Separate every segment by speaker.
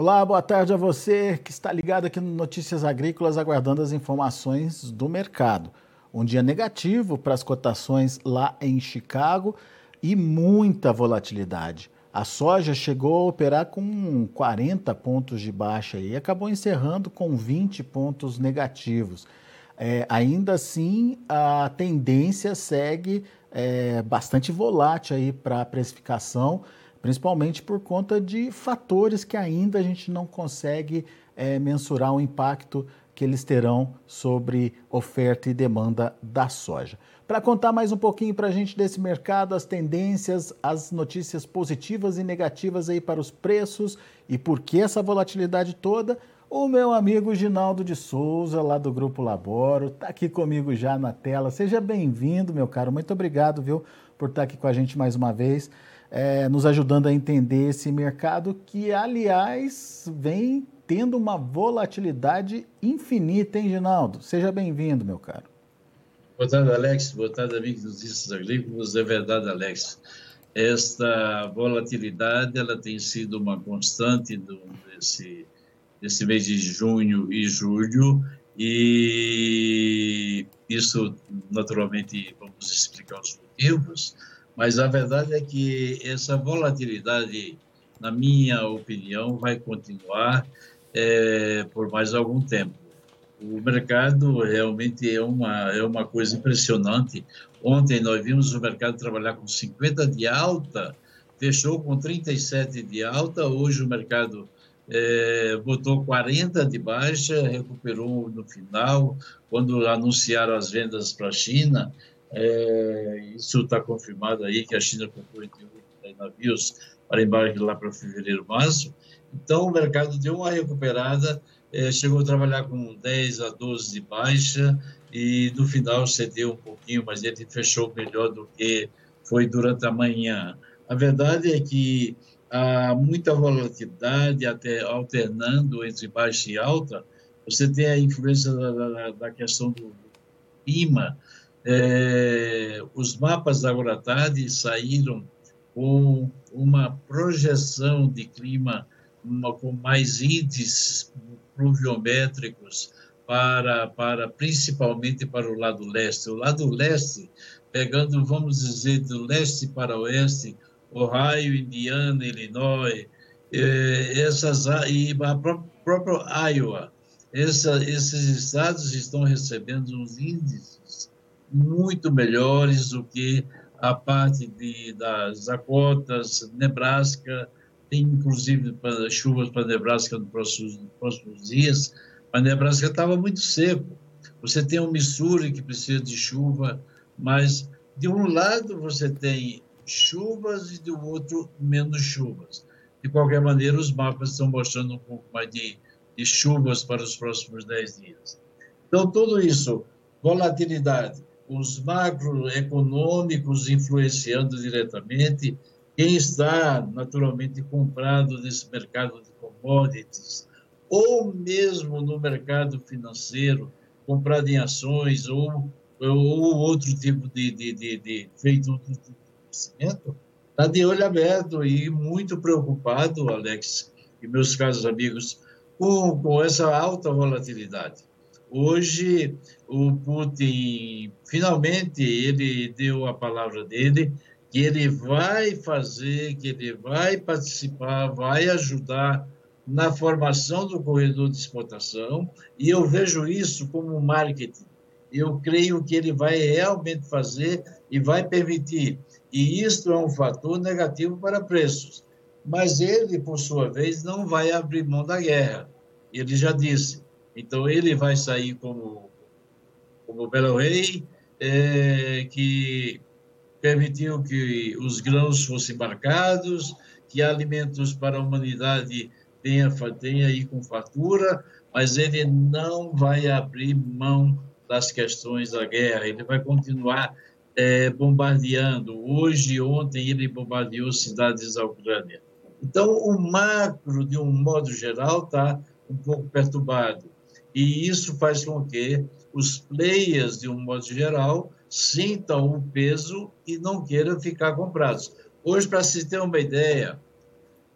Speaker 1: Olá, boa tarde a você que está ligado aqui no Notícias Agrícolas, aguardando as informações do mercado. Um dia negativo para as cotações lá em Chicago e muita volatilidade. A soja chegou a operar com 40 pontos de baixa e acabou encerrando com 20 pontos negativos. É, ainda assim, a tendência segue é, bastante volátil aí para a precificação principalmente por conta de fatores que ainda a gente não consegue é, mensurar o impacto que eles terão sobre oferta e demanda da soja. Para contar mais um pouquinho para a gente desse mercado, as tendências, as notícias positivas e negativas aí para os preços e por que essa volatilidade toda, o meu amigo Ginaldo de Souza, lá do Grupo Laboro, está aqui comigo já na tela. Seja bem-vindo, meu caro. Muito obrigado, viu, por estar aqui com a gente mais uma vez é, nos ajudando a entender esse mercado que, aliás, vem tendo uma volatilidade infinita, hein, Ginaldo? Seja bem-vindo, meu caro.
Speaker 2: Boa tarde, Alex. Boa tarde, amigos dos Notícias Agrícolas. É verdade, Alex. Esta volatilidade ela tem sido uma constante do, desse, desse mês de junho e julho, e isso, naturalmente, vamos explicar os motivos. Mas a verdade é que essa volatilidade, na minha opinião, vai continuar é, por mais algum tempo. O mercado realmente é uma, é uma coisa impressionante. Ontem nós vimos o mercado trabalhar com 50 de alta, fechou com 37 de alta, hoje o mercado é, botou 40 de baixa, recuperou no final, quando anunciaram as vendas para a China, é, isso está confirmado aí que a China comprou 88 navios para embarque lá para fevereiro, março. Então, o mercado deu uma recuperada, é, chegou a trabalhar com 10 a 12 de baixa e no final cedeu um pouquinho, mas ele fechou melhor do que foi durante a manhã. A verdade é que há muita volatilidade, até alternando entre baixa e alta. Você tem a influência da, da, da questão do clima, é, os mapas da Agrotarde saíram com uma projeção de clima uma, com mais índices pluviométricos para, para principalmente para o lado leste. O lado leste, pegando, vamos dizer, do leste para oeste, Ohio, Indiana, Illinois, é, essas e a própria Iowa, essa, esses estados estão recebendo uns índices muito melhores do que a parte de, das Dakotas, Nebraska, tem inclusive chuvas para Nebraska nos próximos, nos próximos dias, mas Nebraska estava muito seco. Você tem um Missouri que precisa de chuva, mas de um lado você tem chuvas e do outro menos chuvas. De qualquer maneira, os mapas estão mostrando um pouco mais de, de chuvas para os próximos 10 dias. Então, tudo isso, volatilidade, os macroeconômicos influenciando diretamente, quem está naturalmente comprado nesse mercado de commodities, ou mesmo no mercado financeiro, comprado em ações ou, ou outro tipo de, de, de, de feito outro tipo de investimento, está de olho aberto e muito preocupado, Alex e meus caros amigos, com, com essa alta volatilidade. Hoje, o Putin, finalmente, ele deu a palavra dele, que ele vai fazer, que ele vai participar, vai ajudar na formação do corredor de exportação, e eu vejo isso como marketing. Eu creio que ele vai realmente fazer e vai permitir. E isto é um fator negativo para preços. Mas ele, por sua vez, não vai abrir mão da guerra. Ele já disse, então, ele vai sair como, como belo rei, é, que permitiu que os grãos fossem marcados, que alimentos para a humanidade tenha, tenha aí com fartura, mas ele não vai abrir mão das questões da guerra, ele vai continuar é, bombardeando. Hoje, ontem, ele bombardeou cidades da Ucrânia. Então, o macro, de um modo geral, está um pouco perturbado. E isso faz com que os players, de um modo geral, sintam o peso e não queiram ficar comprados. Hoje, para se ter uma ideia,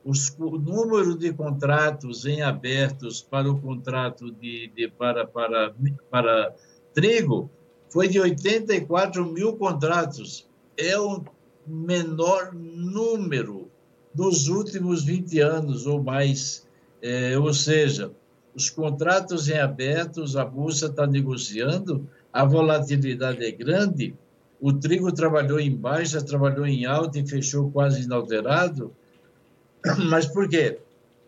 Speaker 2: os, o número de contratos em abertos para o contrato de, de para, para, para trigo foi de 84 mil contratos. É o menor número dos últimos 20 anos ou mais. É, ou seja, os contratos em abertos, a Bolsa está negociando, a volatilidade é grande, o trigo trabalhou em baixa, trabalhou em alta e fechou quase inalterado. Mas por quê?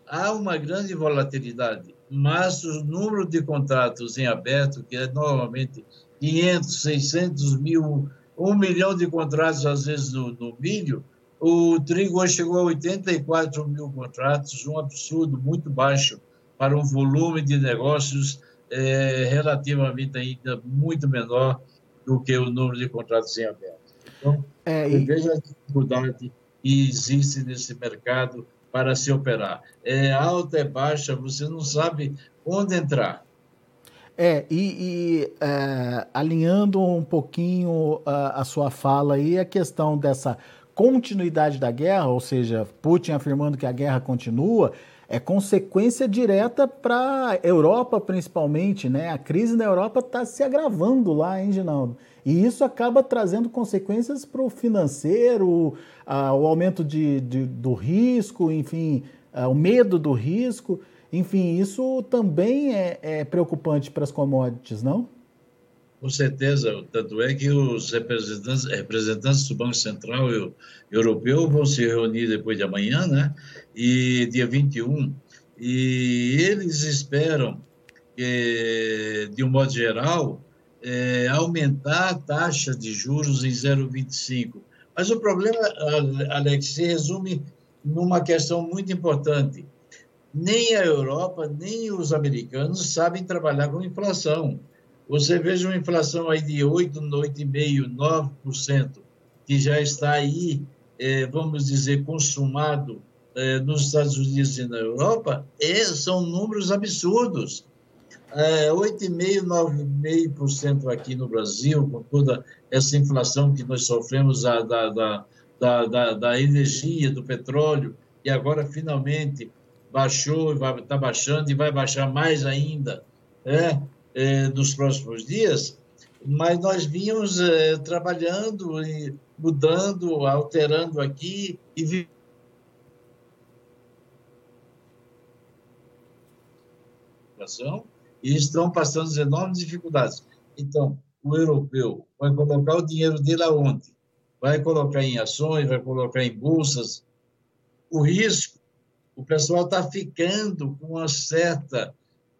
Speaker 2: Há uma grande volatilidade, mas o número de contratos em aberto, que é normalmente 500, 600 mil, um milhão de contratos, às vezes, no, no milho, o trigo hoje chegou a 84 mil contratos, um absurdo muito baixo para um volume de negócios é, relativamente ainda muito menor do que o número de contratos em aberto. Então, é, e... veja a dificuldade que existe nesse mercado para se operar. É alta, é baixa, você não sabe onde entrar.
Speaker 1: É, e, e é, alinhando um pouquinho a, a, sua fala aí, a questão dessa continuidade da guerra, ou seja, Putin afirmando que a guerra continua, é consequência direta para a Europa, principalmente, né? A crise na Europa está se agravando lá, hein, Ginaldo? E isso acaba trazendo consequências para o financeiro, a, o aumento de, de, do risco, enfim, a, o medo do risco. Enfim, isso também é, é preocupante para as commodities, não?
Speaker 2: Com certeza, tanto é que os representantes, representantes do Banco Central Europeu vão se reunir depois de amanhã, né? E dia 21, e eles esperam, que, de um modo geral, é, aumentar a taxa de juros em 0,25. Mas o problema, Alex, se resume numa questão muito importante nem a Europa, nem os americanos sabem trabalhar com inflação. Você veja uma inflação aí de 8, 8,5%, 9%, que já está aí, é, vamos dizer, consumado é, nos Estados Unidos e na Europa, é, são números absurdos. É, 8,5%, 9,5% aqui no Brasil, com toda essa inflação que nós sofremos da, da, da, da, da energia, do petróleo, e agora, finalmente, baixou, está baixando e vai baixar mais ainda é, é, nos próximos dias, mas nós vínhamos é, trabalhando e mudando, alterando aqui e e estão passando enormes dificuldades. Então, o europeu vai colocar o dinheiro dele aonde? Vai colocar em ações, vai colocar em bolsas. O risco o pessoal está ficando com uma certa,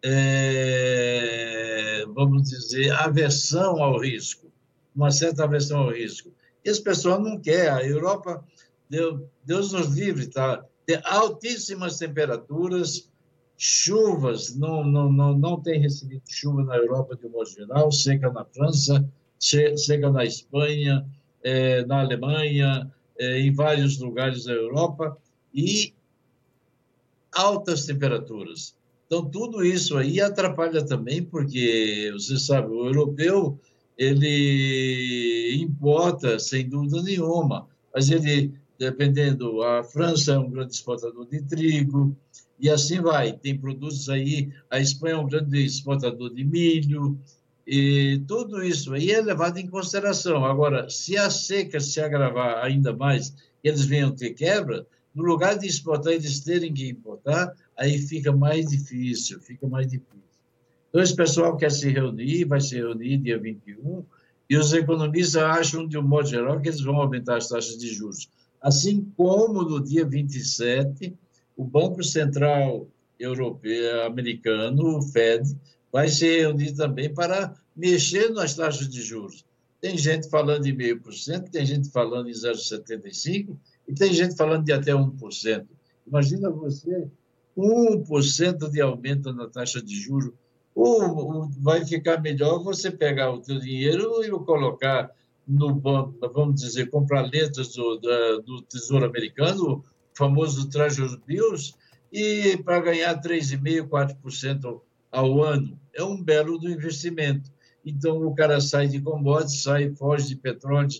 Speaker 2: é, vamos dizer, aversão ao risco, uma certa aversão ao risco. Esse pessoal não quer. A Europa, Deus nos livre, tá? De altíssimas temperaturas, chuvas, não, não, não, não tem recebido chuva na Europa de modo geral, seca na França, seca na Espanha, é, na Alemanha, é, em vários lugares da Europa, e altas temperaturas. Então, tudo isso aí atrapalha também, porque, você sabe, o europeu, ele importa, sem dúvida nenhuma, mas ele, dependendo, a França é um grande exportador de trigo, e assim vai. Tem produtos aí, a Espanha é um grande exportador de milho, e tudo isso aí é levado em consideração. Agora, se a seca se agravar ainda mais, eles venham ter quebra, no lugar de exportar, eles terem que importar, aí fica mais difícil, fica mais difícil. Então, esse pessoal quer se reunir, vai se reunir dia 21, e os economistas acham, de um modo geral, que eles vão aumentar as taxas de juros. Assim como no dia 27, o Banco Central Europeu, americano, o Fed, vai se reunir também para mexer nas taxas de juros. Tem gente falando em meio por cento, tem gente falando em 0,75%, e tem gente falando de até 1%. Imagina você, 1% de aumento na taxa de juros. Ou vai ficar melhor você pegar o teu dinheiro e o colocar no banco, vamos dizer, comprar letras do, do Tesouro Americano, o famoso Treasury Bills, e para ganhar 3,5%, 4% ao ano. É um belo do investimento. Então, o cara sai de commodities, sai, foge de petróleo,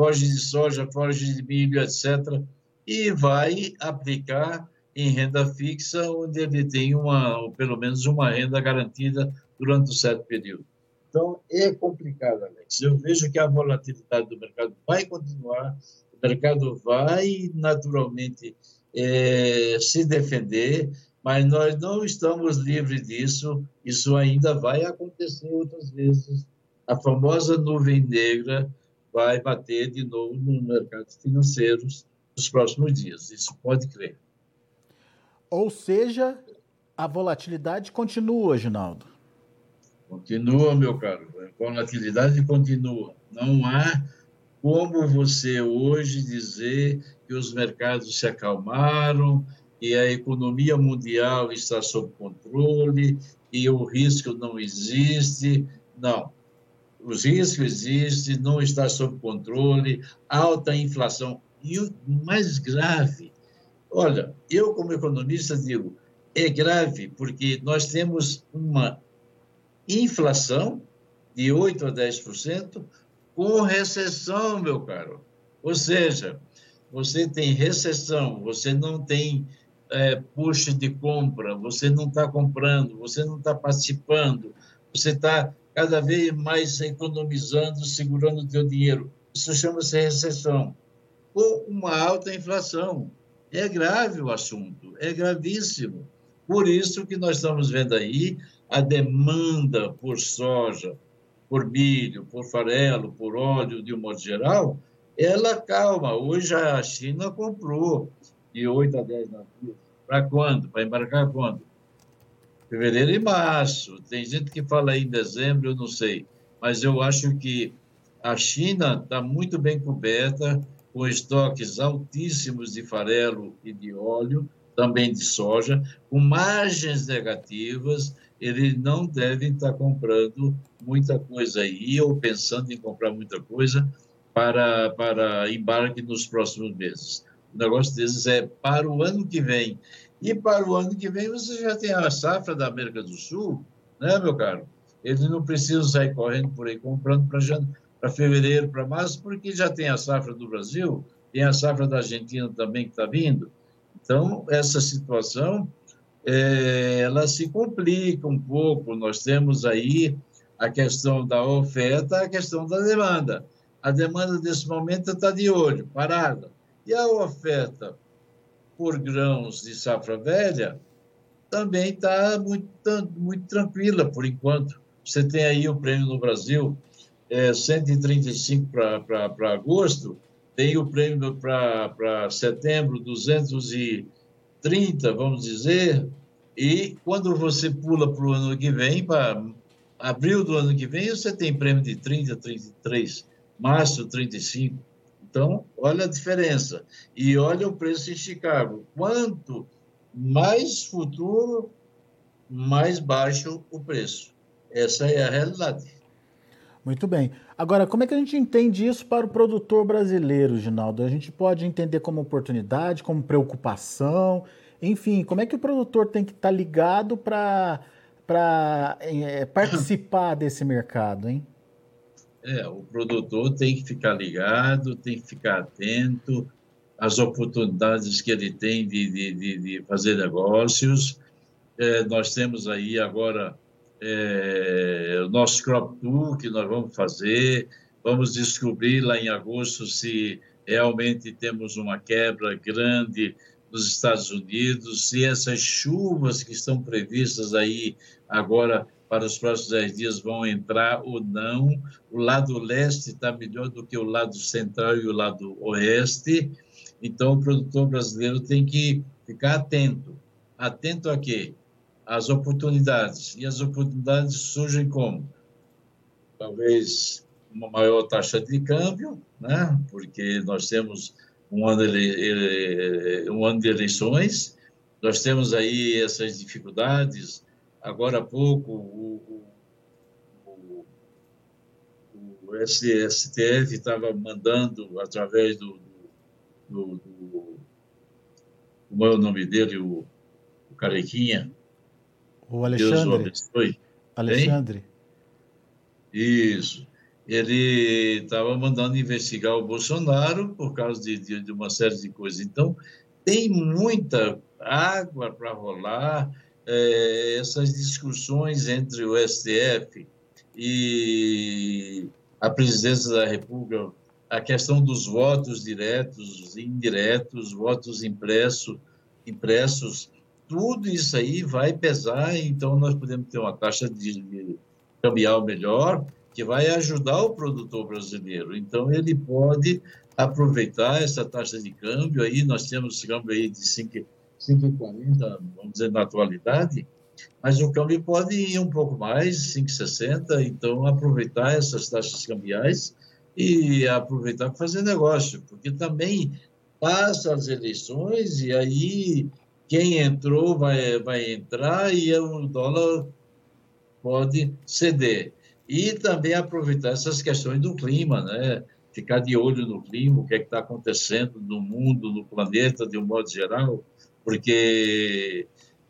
Speaker 2: foge de soja, foge de milho, etc., e vai aplicar em renda fixa, onde ele tem uma, pelo menos uma renda garantida durante um certo período. Então, é complicado, Alex. Eu vejo que a volatilidade do mercado vai continuar, o mercado vai naturalmente é, se defender, mas nós não estamos livres disso, isso ainda vai acontecer outras vezes. A famosa nuvem negra vai bater de novo nos mercados financeiros nos próximos dias, isso pode crer.
Speaker 1: Ou seja, a volatilidade continua, Ginaldo.
Speaker 2: Continua, meu caro. A volatilidade continua. Não há como você hoje dizer que os mercados se acalmaram, que a economia mundial está sob controle e o risco não existe. Não. Os riscos existem, não está sob controle, alta inflação. E o mais grave, olha, eu como economista digo, é grave porque nós temos uma inflação de 8 a 10% com recessão, meu caro. Ou seja, você tem recessão, você não tem é, push de compra, você não está comprando, você não está participando, você está cada vez mais economizando, segurando o teu dinheiro. Isso chama-se recessão. Ou uma alta inflação. É grave o assunto, é gravíssimo. Por isso que nós estamos vendo aí a demanda por soja, por milho, por farelo, por óleo, de um modo geral, ela calma. Hoje a China comprou de 8 a 10 navios. Para quando? Para embarcar quando? Fevereiro e março. Tem gente que fala em dezembro, eu não sei. Mas eu acho que a China está muito bem coberta, com estoques altíssimos de farelo e de óleo, também de soja, com margens negativas eles não devem estar comprando muita coisa aí ou pensando em comprar muita coisa para, para embarque nos próximos meses. O negócio deles é para o ano que vem. E para o ano que vem você já tem a safra da América do Sul, né, meu caro? Eles não precisam sair correndo por aí comprando para fevereiro, para março, porque já tem a safra do Brasil, tem a safra da Argentina também que está vindo. Então, essa situação é, ela se complica um pouco. Nós temos aí a questão da oferta, a questão da demanda. A demanda nesse momento está de olho, parada. E a oferta por grãos de safra velha também está muito, muito tranquila por enquanto. Você tem aí o prêmio no Brasil, é, 135 para agosto, tem o prêmio para setembro, 230 30, vamos dizer, e quando você pula para o ano que vem, para abril do ano que vem, você tem prêmio de 30, 33, março 35. Então, olha a diferença. E olha o preço em Chicago. Quanto mais futuro, mais baixo o preço. Essa é a realidade.
Speaker 1: Muito bem. Agora, como é que a gente entende isso para o produtor brasileiro, Ginaldo? A gente pode entender como oportunidade, como preocupação, enfim, como é que o produtor tem que estar tá ligado para é, participar desse mercado, hein?
Speaker 2: É, o produtor tem que ficar ligado, tem que ficar atento às oportunidades que ele tem de, de, de fazer negócios. É, nós temos aí agora é, o nosso crop tour que nós vamos fazer, vamos descobrir lá em agosto se realmente temos uma quebra grande nos Estados Unidos, se essas chuvas que estão previstas aí agora para os próximos 10 dias vão entrar ou não. O lado leste está melhor do que o lado central e o lado oeste. Então, o produtor brasileiro tem que ficar atento. Atento a quê? As oportunidades. E as oportunidades surgem como? Talvez uma maior taxa de câmbio, né? porque nós temos um ano, ele, um ano de eleições, nós temos aí essas dificuldades. Agora há pouco, o, o, o STF estava mandando, através do, do, do, Como é o nome dele? O, o Carequinha.
Speaker 1: O Alexandre. Alexandre.
Speaker 2: Isso ele estava mandando investigar o Bolsonaro por causa de, de, de, uma série de coisas. Então, tem muita água para rolar é, essas discussões entre o STF e a presidência da República, a questão dos votos diretos, indiretos, votos impresso, impressos, tudo isso aí vai pesar, então nós podemos ter uma taxa de cambial melhor, que vai ajudar o produtor brasileiro. Então, ele pode aproveitar essa taxa de câmbio aí, nós temos câmbio aí de 5,40, vamos dizer, na atualidade, mas o câmbio pode ir um pouco mais, 5,60, então aproveitar essas taxas cambiais e aproveitar para fazer negócio, porque também passa as eleições e aí quem entrou vai, vai entrar e o dólar pode ceder. E também aproveitar essas questões do clima, né? ficar de olho no clima, o que é está acontecendo no mundo, no planeta, de um modo geral, porque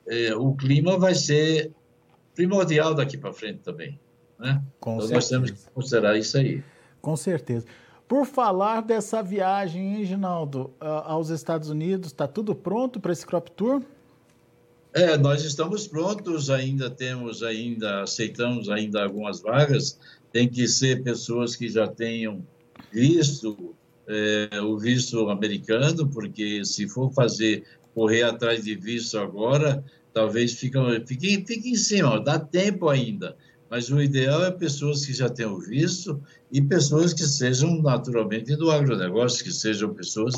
Speaker 2: é, o clima vai ser primordial daqui para frente também. Né? Com então, certeza. nós temos que considerar isso aí.
Speaker 1: Com certeza. Por falar dessa viagem, hein, Ginaldo, aos Estados Unidos, está tudo pronto para esse Crop Tour?
Speaker 2: É, nós estamos prontos, ainda temos, ainda aceitamos ainda algumas vagas. Tem que ser pessoas que já tenham visto é, o visto americano, porque se for fazer correr atrás de visto agora, talvez fique, fique, fique em cima, dá tempo ainda mas o ideal é pessoas que já tenham visto e pessoas que sejam naturalmente do agronegócio, que sejam pessoas.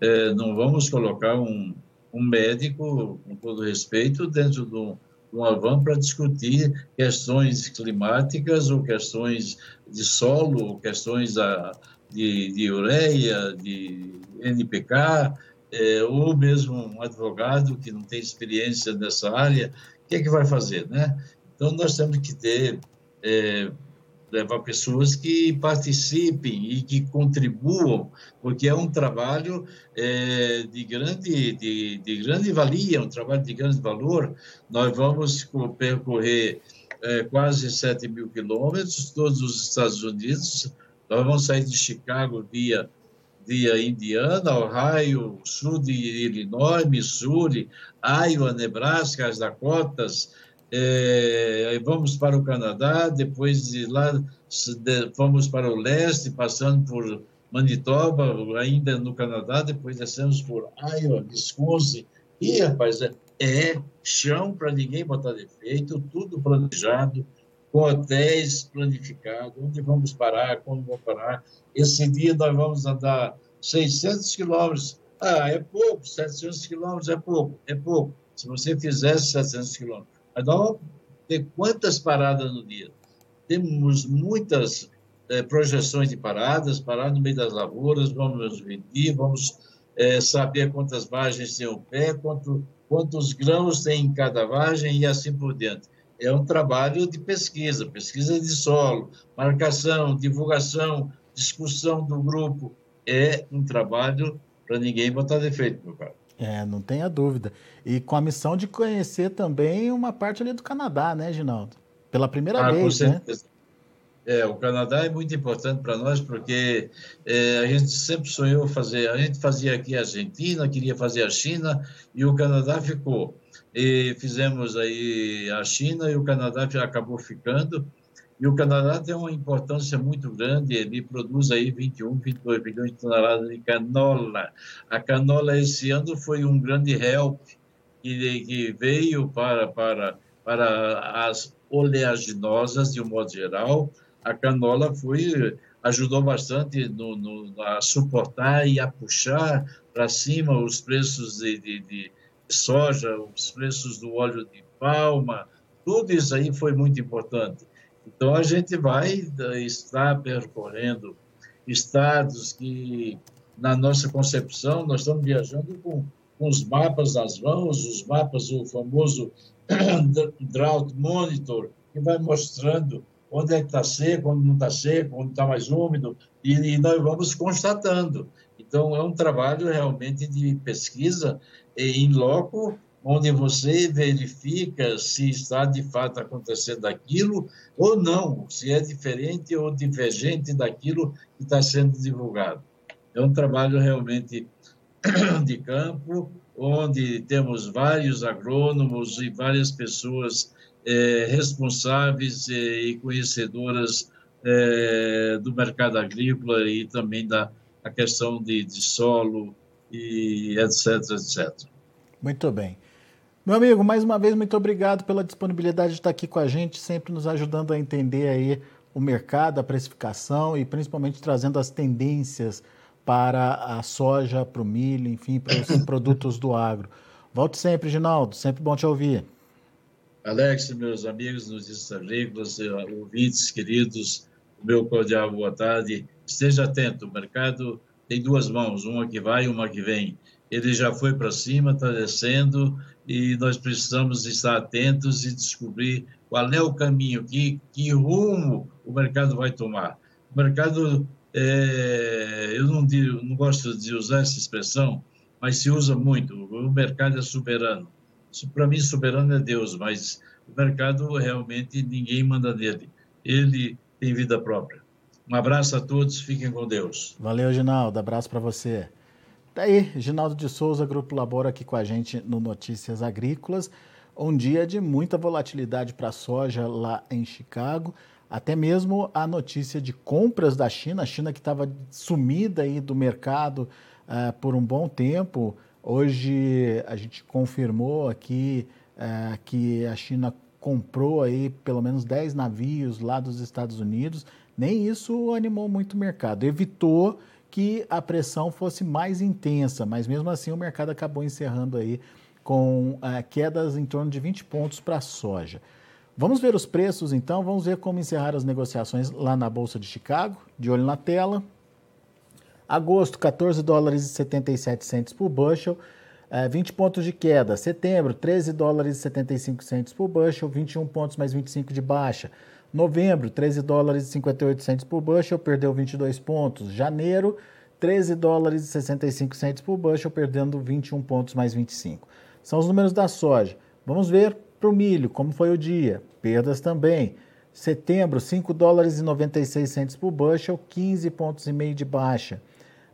Speaker 2: É, não vamos colocar um, um médico, com todo respeito, dentro de um, uma para discutir questões climáticas ou questões de solo, ou questões a, de, de ureia, de NPK, é, ou mesmo um advogado que não tem experiência nessa área, o que é que vai fazer, né? Então, nós temos que ter, é, levar pessoas que participem e que contribuam, porque é um trabalho é, de, grande, de, de grande valia, um trabalho de grande valor. Nós vamos percorrer é, quase 7 mil quilômetros, todos os Estados Unidos. Nós vamos sair de Chicago via via Indiana, Ohio, sul de Illinois, Missouri, Iowa, Nebraska, as Dakotas, é, vamos para o Canadá, depois de lá fomos para o leste, passando por Manitoba, ainda no Canadá, depois descemos por Iowa, Wisconsin, e, rapaz, é, é chão para ninguém botar defeito, tudo planejado, com hotéis planificados, onde vamos parar, como vamos parar. Esse dia nós vamos andar 600 quilômetros. Ah, é pouco, 700 quilômetros é pouco, é pouco. Se você fizesse 700 quilômetros, vamos ter quantas paradas no dia? Temos muitas é, projeções de paradas, parar no meio das lavouras, vamos medir, vamos é, saber quantas vagens tem o pé, quanto, quantos grãos tem em cada vagem e assim por diante. É um trabalho de pesquisa, pesquisa de solo, marcação, divulgação, discussão do grupo. É um trabalho para ninguém botar defeito, meu caro.
Speaker 1: É, não tenha dúvida. E com a missão de conhecer também uma parte ali do Canadá, né, Ginaldo? Pela primeira ah, vez, né?
Speaker 2: É, o Canadá é muito importante para nós porque é, a gente sempre sonhou fazer, a gente fazia aqui a Argentina, queria fazer a China e o Canadá ficou. E fizemos aí a China e o Canadá acabou ficando. E o Canadá tem uma importância muito grande, ele produz aí 21, 22 bilhões de toneladas de canola. A canola esse ano foi um grande help que, que veio para, para, para as oleaginosas, de um modo geral. A canola foi ajudou bastante no, no, a suportar e a puxar para cima os preços de, de, de soja, os preços do óleo de palma, tudo isso aí foi muito importante. Então, a gente vai estar percorrendo estados que, na nossa concepção, nós estamos viajando com, com os mapas nas mãos, os mapas, o famoso Drought Monitor, que vai mostrando onde é que está seco, onde não está seco, onde está mais úmido, e, e, nós vamos constatando. Então, é um trabalho realmente de pesquisa em loco onde você verifica se está de fato acontecendo aquilo ou não, se é diferente ou divergente daquilo que está sendo divulgado. É um trabalho realmente de campo, onde temos vários agrônomos e várias pessoas é, responsáveis e conhecedoras é, do mercado agrícola e também da questão de, de solo e etc, etc.
Speaker 1: Muito bem. Meu amigo, mais uma vez, muito obrigado pela disponibilidade de estar aqui com a gente, sempre nos ajudando a entender aí o mercado, a precificação e principalmente trazendo as tendências para a soja, para o milho, enfim, para os produtos do agro. Volte sempre, Ginaldo, sempre bom te ouvir.
Speaker 2: Alex, meus amigos notícias agrícolas, eh, ouvintes queridos, meu cordial boa tarde. Esteja atento, o mercado tem duas mãos, uma que vai e uma que vem. Ele já foi para cima, está descendo, e nós precisamos estar atentos e descobrir qual é o caminho, que, que rumo o mercado vai tomar. O mercado, é, eu não, digo, não gosto de usar essa expressão, mas se usa muito. O mercado é soberano. Para mim, soberano é Deus, mas o mercado realmente ninguém manda nele. Ele tem vida própria. Um abraço a todos, fiquem com Deus.
Speaker 1: Valeu, Ginaldo. Abraço para você. Tá aí, Ginaldo de Souza, Grupo Labora, aqui com a gente no Notícias Agrícolas. Um dia de muita volatilidade para a soja lá em Chicago. Até mesmo a notícia de compras da China, a China que estava sumida aí do mercado uh, por um bom tempo. Hoje a gente confirmou aqui uh, que a China comprou aí pelo menos 10 navios lá dos Estados Unidos. Nem isso animou muito o mercado. Evitou que a pressão fosse mais intensa, mas mesmo assim o mercado acabou encerrando aí com uh, quedas em torno de 20 pontos para a soja. Vamos ver os preços então, vamos ver como encerrar as negociações lá na Bolsa de Chicago, de olho na tela. Agosto, 14 dólares e 77 centes por bushel, 20 eh, pontos de queda. Setembro, 13 dólares e 75 centes por bushel, 21 pontos mais 25 de baixa. Novembro, 13 dólares e 58 centes por bushel, perdeu 22 pontos. Janeiro, 13 dólares e 65 centes por bushel, perdendo 21 pontos mais 25. São os números da soja. Vamos ver para o milho, como foi o dia. Perdas também. Setembro, 5 dólares e 96 centes por bushel, 15 pontos e meio de baixa.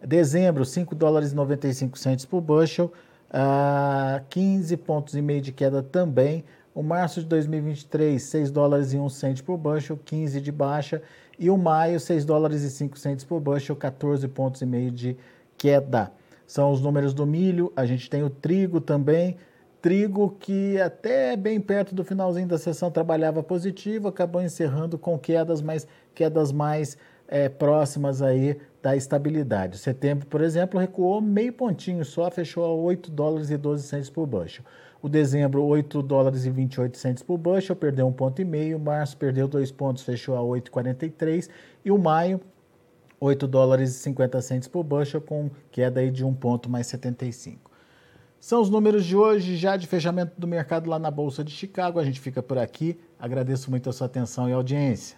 Speaker 1: Dezembro, 5 dólares e 95 centes por bushel, uh, 15 pontos e meio de queda também. O março de 2023, 6 dólares e 1 cento por bushel, 15 de baixa. E o maio, 6 dólares e 5 centos por bushel, 14 pontos e meio de queda. São os números do milho. A gente tem o trigo também. Trigo que até bem perto do finalzinho da sessão trabalhava positivo, acabou encerrando com quedas, mas quedas mais é, próximas aí da estabilidade. Setembro, por exemplo, recuou meio pontinho só, fechou a 8 dólares e 12 centos por bushel. O dezembro, 8 dólares e 28 centos por bushel, perdeu um ponto e meio. Março perdeu dois pontos, fechou a 8,43. E o maio, 8 dólares e 50 centos por bushel, com queda aí de um ponto mais 75. São os números de hoje, já de fechamento do mercado lá na Bolsa de Chicago. A gente fica por aqui. Agradeço muito a sua atenção e audiência.